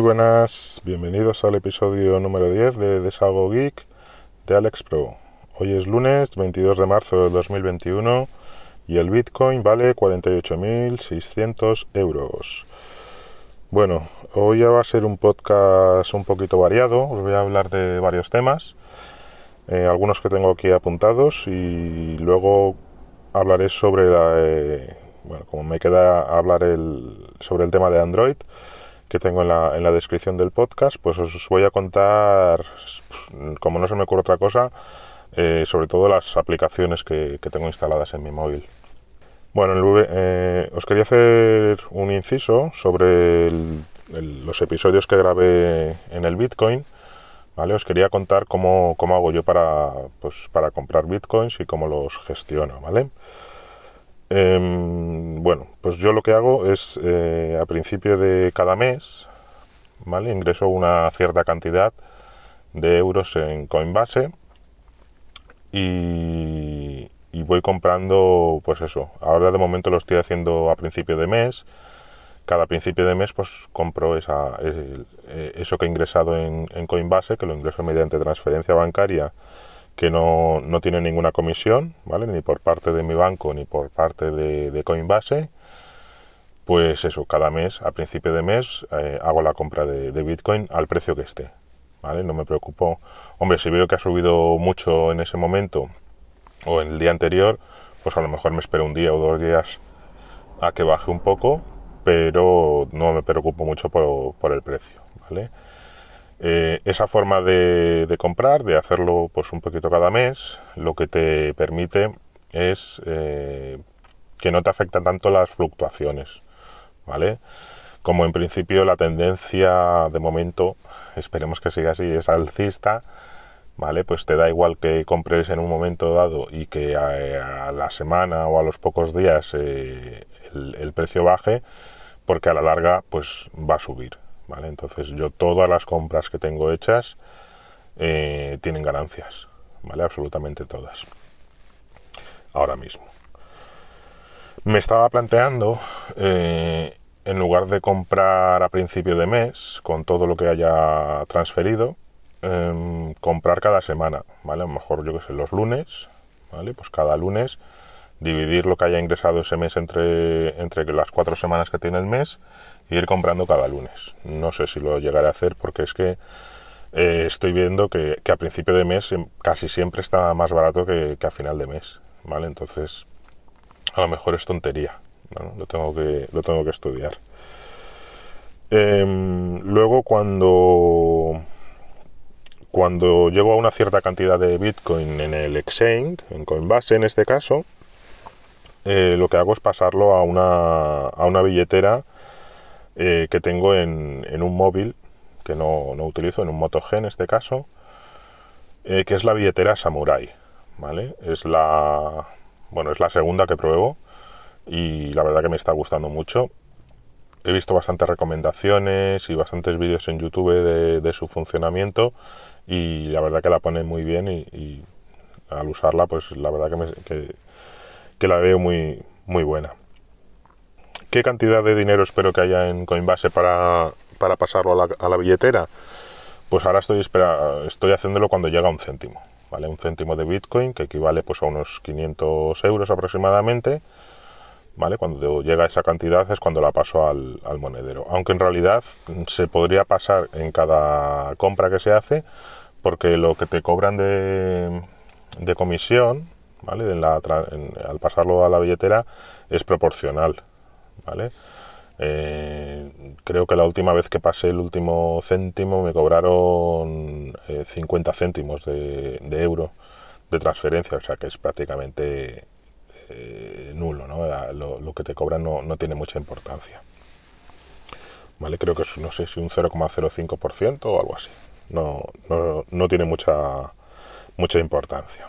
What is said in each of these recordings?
Muy buenas, bienvenidos al episodio número 10 de Desago Geek de Alex Pro. Hoy es lunes 22 de marzo de 2021 y el Bitcoin vale 48.600 euros. Bueno, hoy ya va a ser un podcast un poquito variado, os voy a hablar de varios temas, eh, algunos que tengo aquí apuntados y luego hablaré sobre la... Eh, bueno, como me queda hablar el, sobre el tema de Android, que tengo en la, en la descripción del podcast, pues os voy a contar, como no se me ocurre otra cosa, eh, sobre todo las aplicaciones que, tengo instaladas en mi móvil. Bueno, eh, os quería hacer un inciso sobre los episodios que grabé en el Bitcoin. ¿vale? Os quería contar cómo, cómo hago yo para, pues, para comprar Bitcoins y cómo los gestiono. ¿vale? Em, bueno, pues yo lo que hago es eh, a principio de cada mes, ¿vale? Ingreso una cierta cantidad de euros en Coinbase y, voy comprando, pues eso. Ahora de momento lo estoy haciendo a principio de mes. Cada principio de mes, pues compro esa, eh, eso que he ingresado en Coinbase, que lo ingreso mediante transferencia bancaria que no, no, tiene ninguna comisión, ¿vale? Ni por parte de mi banco ni por parte de, Coinbase. Pues eso, cada mes, a principio de mes, eh, hago la compra de, Bitcoin al precio que esté, ¿vale? No me preocupo. Hombre, si veo que ha subido mucho en ese momento o en el día anterior, pues a lo mejor me espero un día o dos días a que baje un poco, pero no me preocupo mucho por, por el precio, ¿vale? Eh, esa forma de, comprar, de hacerlo pues un poquito cada mes, lo que te permite es eh, que no te afectan tanto las fluctuaciones, ¿vale? Como en principio la tendencia de momento, esperemos que siga así, es alcista, ¿vale? Pues te da igual que compres en un momento dado y que a, la semana o a los pocos días eh, el, el precio baje, porque a la larga pues va a subir, entonces yo todas las compras que tengo hechas eh, tienen ganancias, ¿vale? Absolutamente todas. Ahora mismo. Me estaba planteando, eh, en lugar de comprar a principio de mes, con todo lo que haya transferido, em, comprar cada semana, ¿vale? A lo mejor yo que sé, los lunes, ¿vale? Pues cada lunes dividir lo que haya ingresado ese mes entre, entre las cuatro semanas que tiene el mes ir comprando cada lunes. No sé si lo llegaré a hacer porque es que eh, estoy viendo que, a principio de mes casi siempre está más barato que, a final de mes, ¿vale? Entonces, a lo mejor es tontería, lo, tengo que, lo tengo que estudiar. Em, luego, cuando, cuando llego a una cierta cantidad de Bitcoin en el exchange, en Coinbase en este caso, eh, lo que hago es pasarlo a una, a una billetera eh, que tengo en, un móvil que no, utilizo, en un Moto G en este caso, eh, que es la billetera Samurai, ¿vale? Es la, bueno, es la segunda que pruebo y la verdad que me está gustando mucho. He visto bastantes recomendaciones y bastantes vídeos en YouTube de, su funcionamiento y la verdad que la pone muy bien y, al usarla pues la verdad que, me, que, que la veo muy, muy buena. ¿Qué cantidad de dinero espero que haya en Coinbase para, para pasarlo a la, billetera? Pues ahora estoy, espera, estoy haciéndolo cuando llega un céntimo, ¿vale? Un céntimo de Bitcoin, que equivale pues a unos 500 euros aproximadamente, ¿vale? Cuando llega esa cantidad es cuando la paso al, monedero. Aunque en realidad se podría pasar en cada compra que se hace, porque lo que te cobran de, de comisión, al pasarlo a la billetera es proporcional. Eh, creo que la última vez que pasé el último céntimo me cobraron 50 eh, céntimos de, euro de transferencia, o sea que es prácticamente eh, nulo. Lo, que te cobran no, tiene mucha importancia. Creo que es, no sé si un 0,05% o algo así. No, tiene mucha importancia.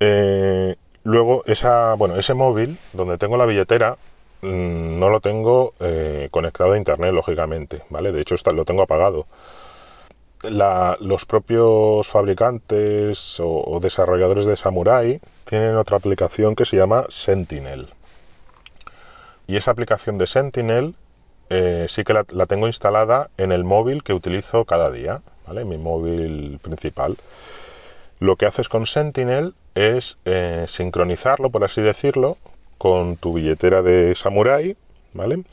Eh, Luego, esa, bueno, ese móvil donde tengo la billetera mm, no lo tengo eh, conectado a internet, lógicamente, ¿vale? De hecho, está, lo tengo apagado. los propios fabricantes o, desarrolladores de Samurai tienen otra aplicación que se llama Sentinel. Y esa aplicación de Sentinel eh, sí que la, tengo instalada en el móvil que utilizo cada día, ¿vale? Mi móvil principal. Lo que haces con Sentinel es eh, sincronizarlo, por así decirlo, con tu billetera de Samurai, ¿vale?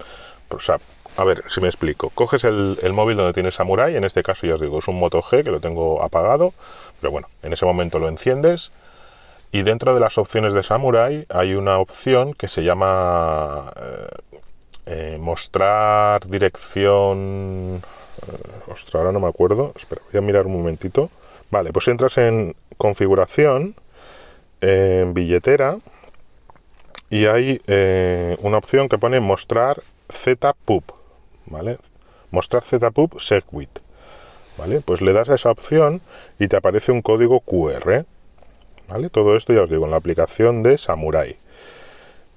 O sea, a ver si me explico. Coges el, móvil donde tienes Samurai, en este caso ya os digo, es un Moto G que lo tengo apagado, pero bueno, en ese momento lo enciendes y dentro de las opciones de Samurai hay una opción que se llama eh, eh, mostrar dirección... Ostras, ahora no me acuerdo. Espera, voy a mirar un momentito. Vale, pues entras en configuración, en billetera, y hay una opción que pone mostrar ZPUB. ¿vale? Mostrar ZPUB Segwit, ¿vale? Pues le das a esa opción y te aparece un código QR, ¿vale? Todo esto ya os digo en la aplicación de Samurai.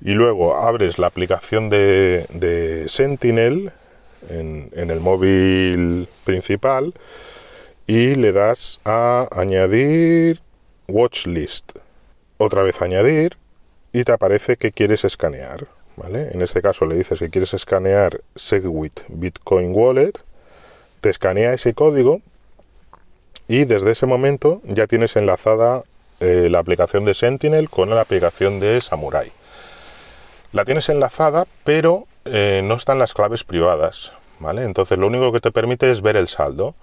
Y luego abres la aplicación de, Sentinel en, en el móvil principal y le das a añadir watch list. Otra vez añadir y te aparece que quieres escanear. En este caso le dices que quieres escanear Segwit Bitcoin Wallet, te escanea ese código y desde ese momento ya tienes enlazada eh, la aplicación de Sentinel con la aplicación de Samurai. La tienes enlazada, pero eh, no están las claves privadas, ¿vale? Entonces lo único que te permite es ver el saldo.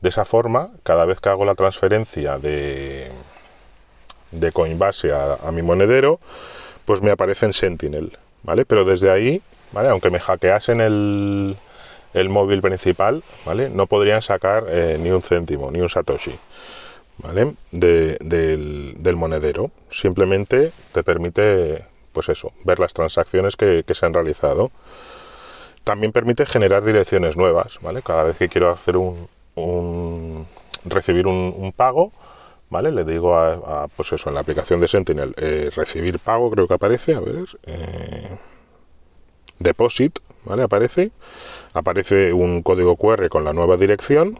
De esa forma, cada vez que hago la transferencia de, de Coinbase a, mi monedero, pues me aparece en Sentinel. ¿vale? Pero desde ahí, ¿vale? Aunque me hackeasen el, el móvil principal, ¿vale? No podrían sacar eh, ni un céntimo, ni un satoshi, ¿vale? del, monedero. Simplemente te permite, pues eso, ver las transacciones que, se han realizado. También permite generar direcciones nuevas, ¿vale? Cada vez que quiero hacer un, recibir un, pago, ¿vale? Le digo a, pues eso, en la aplicación de Sentinel, eh, recibir pago, creo que aparece, a ver, eh, deposit, ¿vale? Aparece, aparece un código QR con la nueva dirección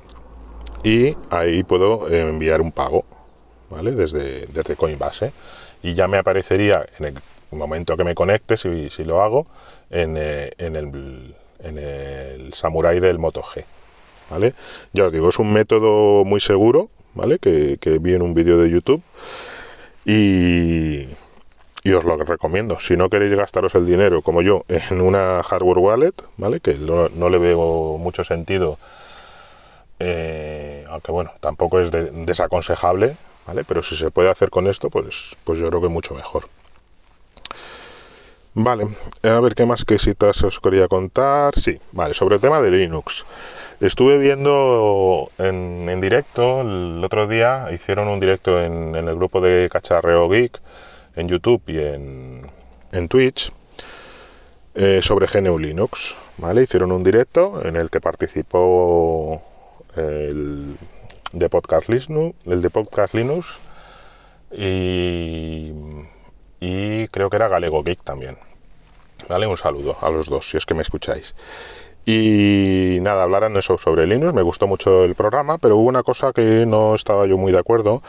y ahí puedo enviar un pago, ¿vale? Desde, desde Coinbase y ya me aparecería en el momento que me conecte, si, si lo hago, en, eh, en, el, en el Samurai del Moto G. ¿Vale? Ya os digo, es un método muy seguro, Que, vi en un vídeo de YouTube. Y, os lo recomiendo. Si no queréis gastaros el dinero, como yo, en una hardware wallet, ¿vale? Que no, le veo mucho sentido, eh, aunque bueno, tampoco es desaconsejable, ¿vale? Pero si se puede hacer con esto, pues, pues yo creo que mucho mejor. Vale, a ver qué más que citas os quería contar. Sí, vale, sobre el tema de Linux. Estuve viendo en, directo el otro día, hicieron un directo en, el grupo de Cacharreo Geek, en YouTube y en, Twitch, eh, sobre GNU Linux. ¿vale? Hicieron un directo en el que participó el de Podcast Linux, el de Podcast Linux y, y creo que era Galego Geek también. ¿Vale? Un saludo a los dos, si es que me escucháis. Y nada, hablaran eso sobre Linux, me gustó mucho el programa, pero hubo una cosa que no estaba yo muy de acuerdo,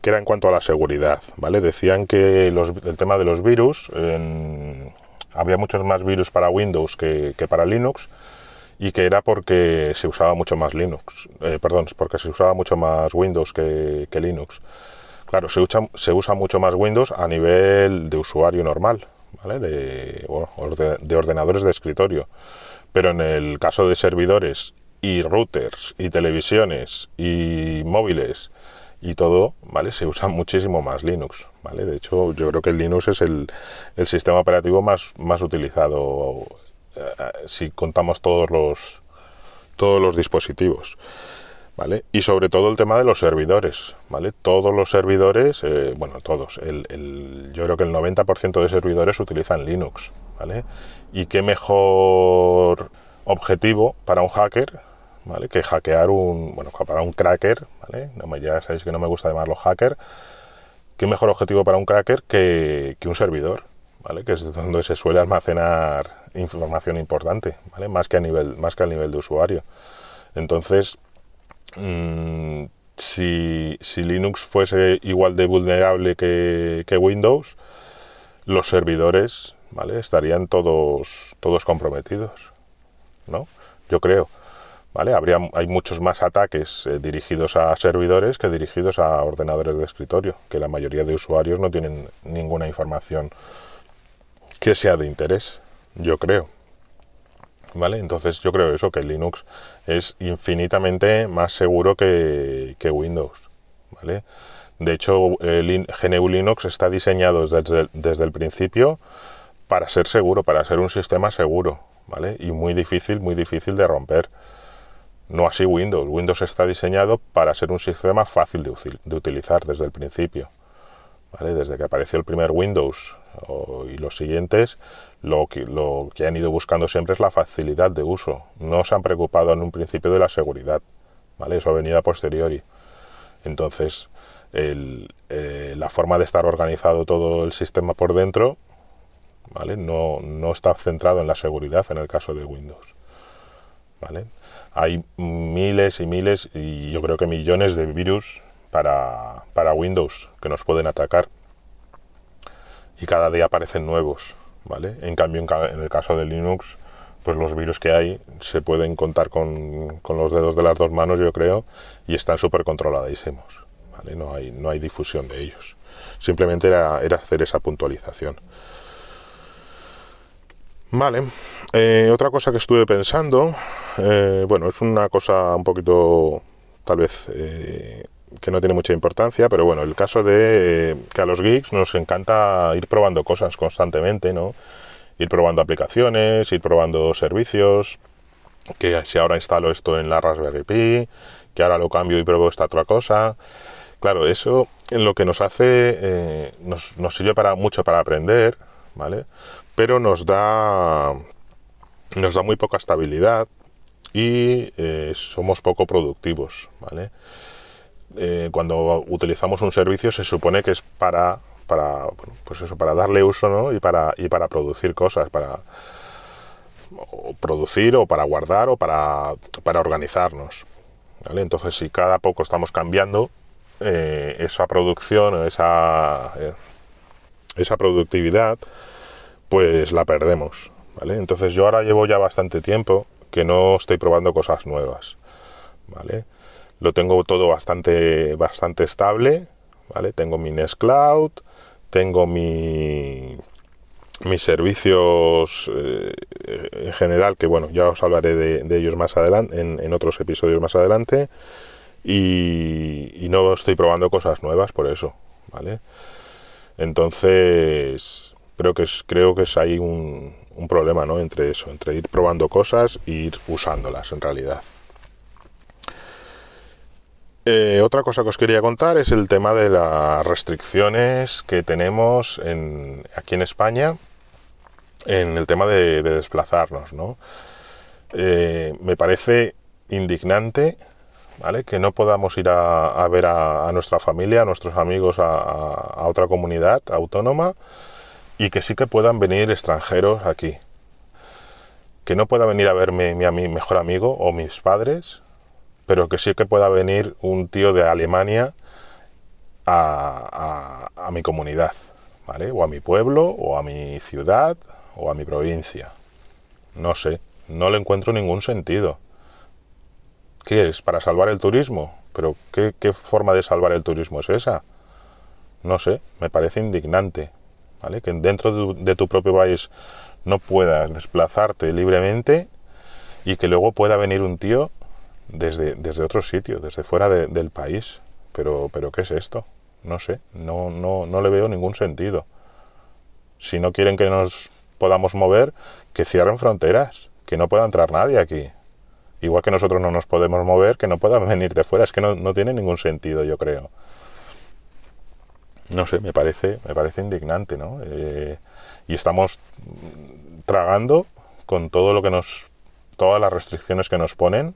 que era en cuanto a la seguridad, ¿vale? Decían que el tema de los virus, había muchos más virus para Windows que, para Linux, y que era porque se usaba mucho más Linux, eh, perdón, porque se usaba mucho más Windows que, Linux. Claro, se usa, se usa mucho más Windows a nivel de usuario normal, ¿vale? De, de ordenadores de escritorio. Pero en el caso de servidores y routers y televisiones y móviles y todo, ¿vale? Se usa muchísimo más Linux, ¿vale? De hecho, yo creo que el Linux es el, sistema operativo más, más utilizado eh, si contamos todos los, todos los dispositivos. ¿Vale? Y sobre todo el tema de los servidores, ¿vale? Todos los servidores, eh, bueno, todos, el, yo creo que el 90% de servidores utilizan Linux, Y qué mejor objetivo para un hacker. Que hackear un, bueno, para un cracker. No ya sabéis que no me gusta llamarlo hacker. Qué mejor objetivo para un cracker que, un servidor. Que es donde se suele almacenar información importante. Más que a nivel, más que al nivel de usuario. Entonces, mm, si, Linux fuese igual de vulnerable que Windows, los servidores ¿vale? Estarían todos, todos comprometidos. ¿no? Yo creo. ¿Vale? Habría, hay muchos más ataques eh, dirigidos a servidores que dirigidos a ordenadores de escritorio, que la mayoría de usuarios no tienen ninguna información que sea de interés, yo creo. ¿Vale? Entonces yo creo eso, que Linux es infinitamente más seguro que, Windows. ¿Vale? De hecho, el GNU Linux está diseñado desde, desde el principio para ser seguro, para ser un sistema seguro, ¿vale? Y muy difícil, muy difícil de romper. No así Windows. Windows está diseñado para ser un sistema fácil de, utilizar desde el principio. ¿vale? Desde que apareció el primer Windows y los siguientes, lo que, han ido buscando siempre es la facilidad de uso. No se han preocupado en un principio de la seguridad. ¿vale? Eso ha venido a posteriori. Entonces, eh, la forma de estar organizado todo el sistema por dentro no, está centrado en la seguridad en el caso de Windows. hay miles y miles y yo creo que millones de virus para, Windows que nos pueden atacar y cada día aparecen nuevos, ¿vale? En cambio, en, el caso de Linux, pues los virus que hay se pueden contar con, los dedos de las dos manos, yo creo, y están súper controladísimos, ¿vale? No hay, no hay difusión de ellos. Simplemente era hacer esa puntualización. Vale. Eh, otra cosa que estuve pensando, eh, bueno, es una cosa un poquito, tal vez, eh, que no tiene mucha importancia, pero bueno, el caso de que a los geeks nos encanta ir probando cosas constantemente, ¿no? Ir probando aplicaciones, ir probando servicios, que si ahora instalo esto en la Raspberry Pi, que ahora lo cambio y pruebo esta otra cosa. Claro, eso lo que nos hace, nos, nos sirve para mucho para aprender, ¿vale? Pero nos da, nos da muy poca estabilidad y eh, somos poco productivos, ¿vale? Eh, cuando utilizamos un servicio se supone que es para, para, pues eso, para darle uso ¿no? y, para, y para producir cosas, para producir o para guardar o para, para organizarnos. ¿vale? Entonces, si cada poco estamos cambiando, eh, esa producción, esa, esa productividad, pues la perdemos. ¿vale? Entonces yo ahora llevo ya bastante tiempo que no estoy probando cosas nuevas. ¿vale? Lo tengo todo bastante, bastante estable. ¿vale? Tengo mi Nest Cloud, tengo mi, mis servicios eh, en general, que bueno, ya os hablaré de, ellos más adelante, en, otros episodios más adelante. Y, y, no estoy probando cosas nuevas por eso, ¿vale? Entonces, creo que es, creo que es ahí un, problema ¿no? entre eso, entre ir probando cosas e ir usándolas en realidad. Eh, otra cosa que os quería contar es el tema de las restricciones que tenemos en, aquí en España en el tema de, desplazarnos. ¿no? Eh, me parece indignante ¿vale? que no podamos ir a, ver a, nuestra familia, a nuestros amigos, a otra comunidad autónoma y que sí que puedan venir extranjeros aquí. Que no pueda venir a verme mi, mi mejor amigo o mis padres, pero que sí que pueda venir un tío de Alemania a, mi comunidad, ¿vale? O a mi pueblo, o a mi ciudad, o a mi provincia. No sé, no le encuentro ningún sentido. ¿Qué es? ¿Para salvar el turismo? ¿Pero qué, qué forma de salvar el turismo es esa? No sé, me parece indignante. Que dentro de, tu propio país no puedas desplazarte libremente y que luego pueda venir un tío desde, desde otro sitio, desde fuera del país. Pero, pero ¿qué es esto? No sé, no, no, no le veo ningún sentido. Si no quieren que nos podamos mover, que cierren fronteras, que no pueda entrar nadie aquí. Igual que nosotros no nos podemos mover, que no puedan venir de fuera. Es que no, no tiene ningún sentido, yo creo no sé, me parece, me parece indignante, ¿no? Eh, y estamos tragando con todo lo que nos, todas las restricciones que nos ponen,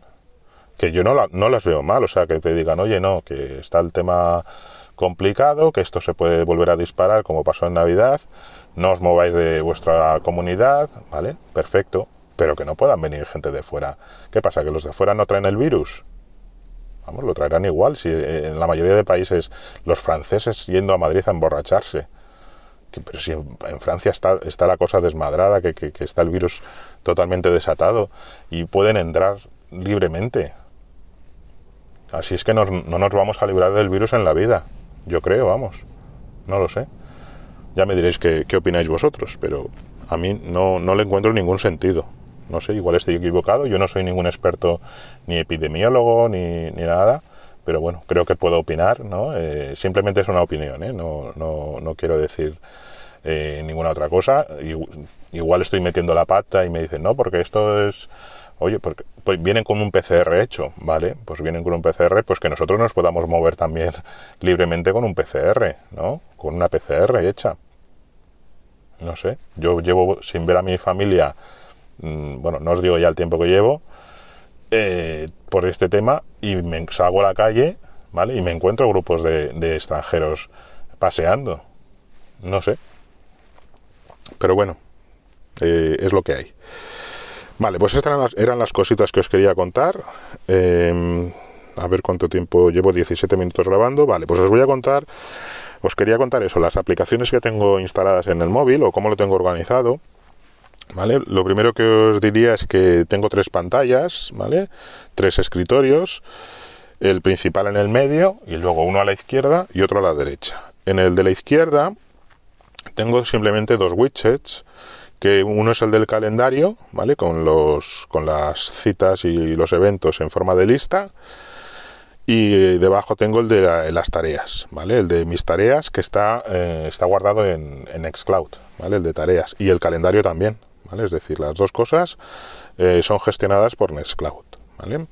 que yo no, no las veo mal, o sea, que te digan, oye, no, que está el tema complicado, que esto se puede volver a disparar como pasó en Navidad, no os mováis de vuestra comunidad, ¿vale? Perfecto, pero que no puedan venir gente de fuera. ¿Qué pasa? ¿Que los de fuera no traen el virus? Vamos, lo traerán igual. Si eh, en la mayoría de países los franceses yendo a Madrid a emborracharse, pero si en, Francia está, está la cosa desmadrada, que, que, está el virus totalmente desatado y pueden entrar libremente. Así es que no, no nos vamos a librar del virus en la vida, yo creo, vamos, no lo sé. Ya me diréis qué, qué opináis vosotros, pero a mí no, no le encuentro ningún sentido. No sé, igual estoy equivocado, yo no soy ningún experto ni epidemiólogo ni, ni nada, pero bueno, creo que puedo opinar, ¿no? Eh, simplemente es una opinión, ¿eh? no, no, no quiero decir eh, ninguna otra cosa. Igual estoy metiendo la pata y me dicen, no, porque esto es... Oye, porque pues vienen con un PCR hecho, ¿vale? Pues vienen con un PCR, pues que nosotros nos podamos mover también libremente con un PCR, ¿no? Con una PCR hecha. No sé, yo llevo sin ver a mi familia, bueno, no os digo ya el tiempo que llevo, eh, por este tema y me salgo a la calle, ¿vale? Y me encuentro grupos de, extranjeros paseando. No sé. Pero bueno, eh, es lo que hay. Vale, pues estas eran las, cositas que os quería contar. Em, a ver cuánto tiempo llevo, 17 minutos grabando. Vale, pues os voy a contar, os quería contar eso, las aplicaciones que tengo instaladas en el móvil o cómo lo tengo organizado. Lo primero que os diría es que tengo tres pantallas, ¿vale? Tres escritorios, el principal en el medio y luego uno a la izquierda y otro a la derecha. En el de la izquierda tengo simplemente dos widgets, que uno es el del calendario, ¿vale? Con los con las citas y los eventos en forma de lista. Y debajo tengo el de las tareas, ¿vale? El de mis tareas que está, eh, está guardado en, en Xcloud, ¿vale? El de tareas. Y el calendario también, es decir, las dos cosas eh, son gestionadas por Nextcloud, ¿vale?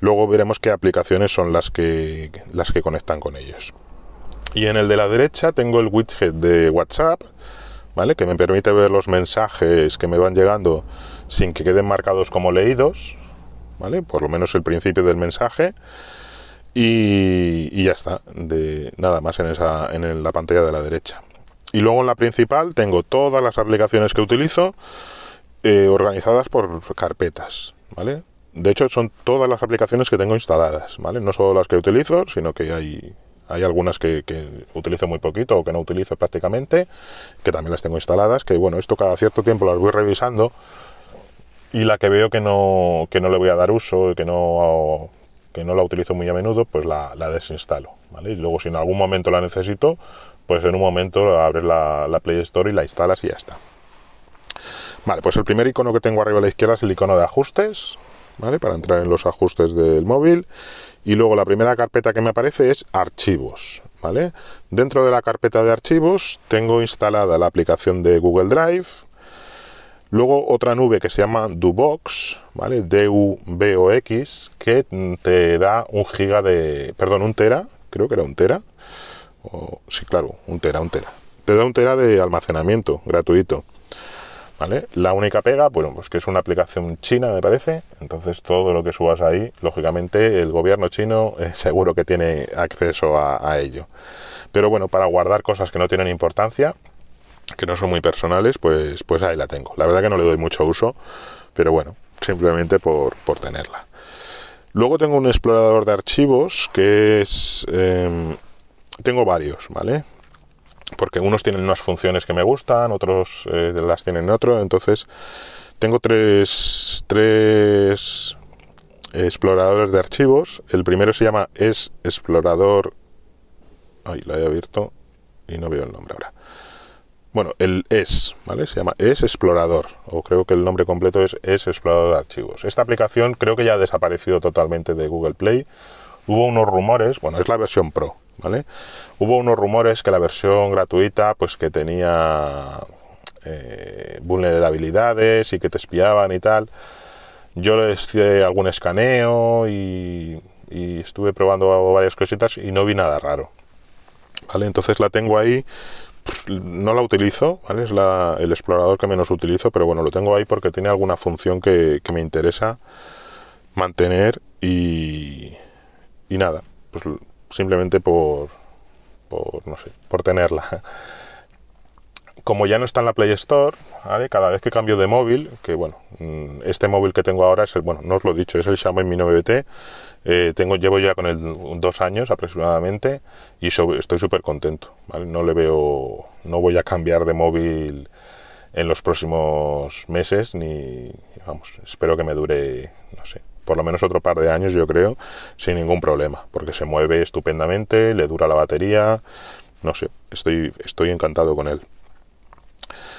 Luego veremos qué aplicaciones son las que, las que conectan con ellos. Y en el de la derecha tengo el widget de WhatsApp, ¿vale? Que me permite ver los mensajes que me van llegando sin que queden marcados como leídos, ¿vale? Por lo menos el principio del mensaje. Y, ya está, de nada más en, esa, en la pantalla de la derecha. Y luego en la principal tengo todas las aplicaciones que utilizo eh, organizadas por carpetas, ¿vale? De hecho, son todas las aplicaciones que tengo instaladas, ¿vale? No solo las que utilizo, sino que hay, hay algunas que, utilizo muy poquito o que no utilizo prácticamente, que también las tengo instaladas, que bueno, esto cada cierto tiempo las voy revisando y la que veo que no, que no le voy a dar uso, que no, que no la utilizo muy a menudo, pues la, la desinstalo, ¿vale? Y luego si en algún momento la necesito, pues en un momento abres la, Play Store y la instalas y ya está. Vale, pues el primer icono que tengo arriba a la izquierda es el icono de ajustes, ¿vale? Para entrar en los ajustes del móvil. Y luego la primera carpeta que me aparece es archivos, ¿vale? Dentro de la carpeta de archivos tengo instalada la aplicación de Google Drive. Luego otra nube que se llama Dubox, ¿vale? D-U-B-O-X, que te da un giga de... perdón, un tera, creo que era un tera, sí, claro, un tera, un tera. Te da un tera de almacenamiento gratuito. ¿Vale? La única pega, bueno, pues que es una aplicación china, me parece. Entonces, todo lo que subas ahí, lógicamente, el gobierno chino seguro que tiene acceso a, ello. Pero bueno, para guardar cosas que no tienen importancia, que no son muy personales, pues, pues ahí la tengo. La verdad que no le doy mucho uso, pero bueno, simplemente por, tenerla. Luego tengo un explorador de archivos que es em, tengo varios, ¿vale? Porque unos tienen unas funciones que me gustan, otros eh, las tienen en otro, entonces tengo tres, tres exploradores de archivos. El primero se llama es explorador. Ay, la he abierto y no veo el nombre ahora. Bueno, el es, ¿vale? Se llama es explorador, o creo que el nombre completo es es explorador de archivos. Esta aplicación creo que ya ha desaparecido totalmente de Google Play. Hubo unos rumores, bueno, es la versión Pro, Hubo unos rumores que la versión gratuita, pues que tenía eh, vulnerabilidades y que te espiaban y tal. Yo le hice algún escaneo y, estuve probando varias cositas y no vi nada raro. ¿Vale? Entonces la tengo ahí, no la utilizo, ¿vale? Es el explorador que menos utilizo, pero bueno, lo tengo ahí porque tiene alguna función que, que me interesa mantener y, y nada, pues simplemente por, por, no sé, por tenerla. como ya no está en la Play Store, cada vez que cambio de móvil, que bueno, mm, este móvil que tengo ahora es el, bueno, no os lo he dicho, es el Xiaomi Mi 9T, eh, tengo, llevo ya con él dos años aproximadamente y estoy súper contento, No le veo, no voy a cambiar de móvil en los próximos meses, ni, vamos, espero que me dure, no sé, por lo menos otro par de años, yo creo, sin ningún problema, porque se mueve estupendamente, le dura la batería, no sé, estoy, estoy encantado con él.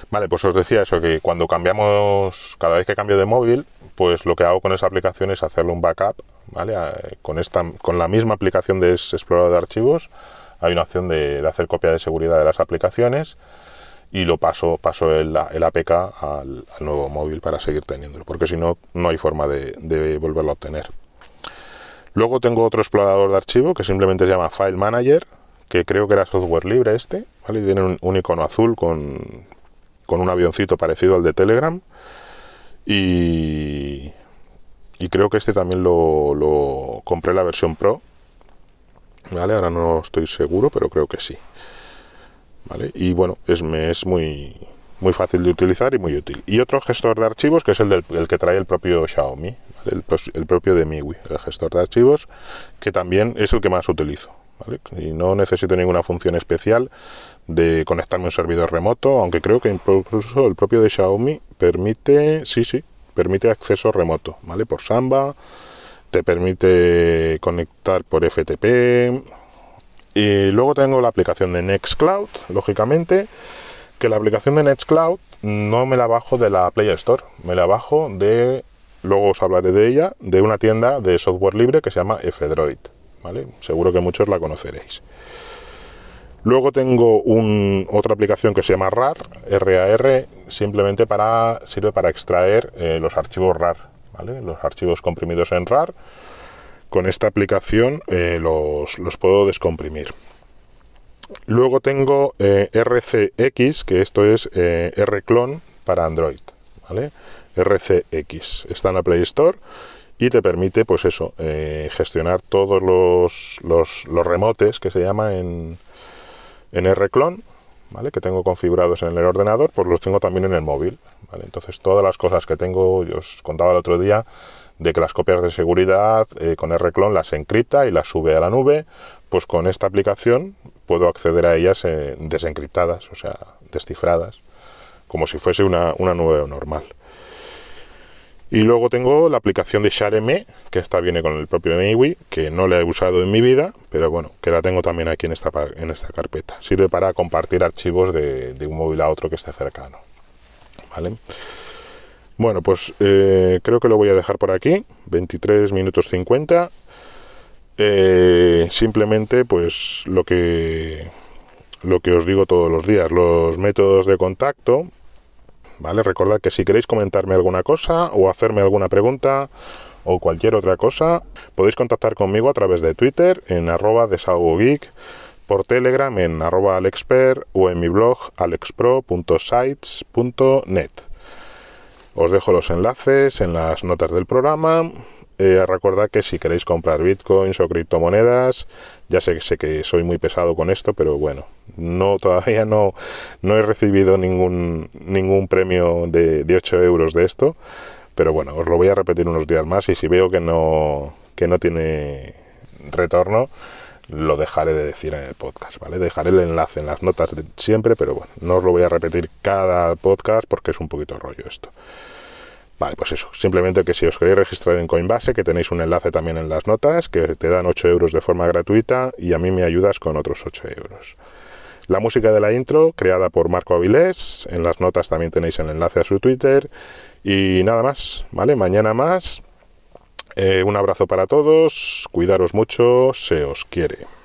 Vale, pues os decía eso, que cuando cambiamos, cada vez que cambio de móvil, pues lo que hago con esa aplicación es hacerle un backup, ¿vale? Con, esta, con la misma aplicación de explorador de archivos, hay una opción de, de hacer copia de seguridad de las aplicaciones y lo paso, paso el, el APK al, nuevo móvil para seguir teniéndolo, porque si no, no hay forma de, volverlo a obtener. Luego tengo otro explorador de archivo que simplemente se llama File Manager, que creo que era software libre este, ¿vale? tiene un, icono azul con, con, un avioncito parecido al de Telegram. Y, y creo que este también lo, lo compré la versión Pro. ¿Vale? Ahora no estoy seguro, pero creo que sí. Y bueno, es, es muy, muy fácil de utilizar y muy útil. Y otro gestor de archivos que es el, del, el que trae el propio Xiaomi, el, propio de MIUI, el gestor de archivos, que también es el que más utilizo. Y no necesito ninguna función especial de conectarme a un servidor remoto, aunque creo que incluso el propio de Xiaomi permite, sí, sí, permite acceso remoto, ¿vale? Por Samba, te permite conectar por FTP, y luego tengo la aplicación de Nextcloud, lógicamente, que la aplicación de Nextcloud no me la bajo de la Play Store, me la bajo de, luego os hablaré de ella, de una tienda de software libre que se llama F-Droid, ¿vale? Seguro que muchos la conoceréis. Luego tengo otra aplicación que se llama RAR, RAR, simplemente para, sirve para extraer eh, los archivos RAR, ¿vale? Los archivos comprimidos en RAR con esta aplicación eh, los, puedo descomprimir. Luego tengo eh, RCX, que esto es eh, Rclone para Android, ¿vale? RCX está en la Play Store y te permite, pues eso, gestionar todos los, los, remotes que se llama en, en Rclone, ¿vale? Que tengo configurados en el ordenador, pues los tengo también en el móvil. Entonces todas las cosas que tengo, yo os contaba el otro día, de que las copias de seguridad eh, con Rclone las encripta y las sube a la nube, pues con esta aplicación puedo acceder a ellas eh, desencriptadas, o sea, descifradas, como si fuese una, nube normal. Y luego tengo la aplicación de ShareMe, que esta viene con el propio MIUI, que no la he usado en mi vida, pero bueno, que la tengo también aquí en esta, en esta carpeta. Sirve para compartir archivos de, de un móvil a otro que esté cercano. ¿Vale? Bueno, pues eh, creo que lo voy a dejar por aquí, 23 minutos 50. Eh, simplemente, pues lo que lo que os digo todos los días, los métodos de contacto. Vale, recordad que si queréis comentarme alguna cosa o hacerme alguna pregunta o cualquier otra cosa, podéis contactar conmigo a través de Twitter en arroba desahogogeek, por Telegram en arroba alexper o en mi blog alexpro.sites.net. Os dejo los enlaces en las notas del programa. Eh, recordad que si queréis comprar bitcoins o criptomonedas, ya sé, que soy muy pesado con esto, pero bueno, no todavía no, no he recibido ningún, ningún premio de, de 8 euros de esto, pero bueno, os lo voy a repetir unos días más y si veo que no, que no tiene retorno, lo dejaré de decir en el podcast, ¿vale? Dejaré el enlace en las notas de siempre, pero bueno, no os lo voy a repetir cada podcast porque es un poquito rollo esto. Vale, pues eso, simplemente que si os queréis registrar en Coinbase, que tenéis un enlace también en las notas, que te dan 8 euros de forma gratuita y a mí me ayudas con otros 8 euros. La música de la intro, creada por Marco Avilés, en las notas también tenéis el enlace a su Twitter y nada más, ¿vale? Mañana más. Eh, un abrazo para todos, cuidaros mucho, se os quiere.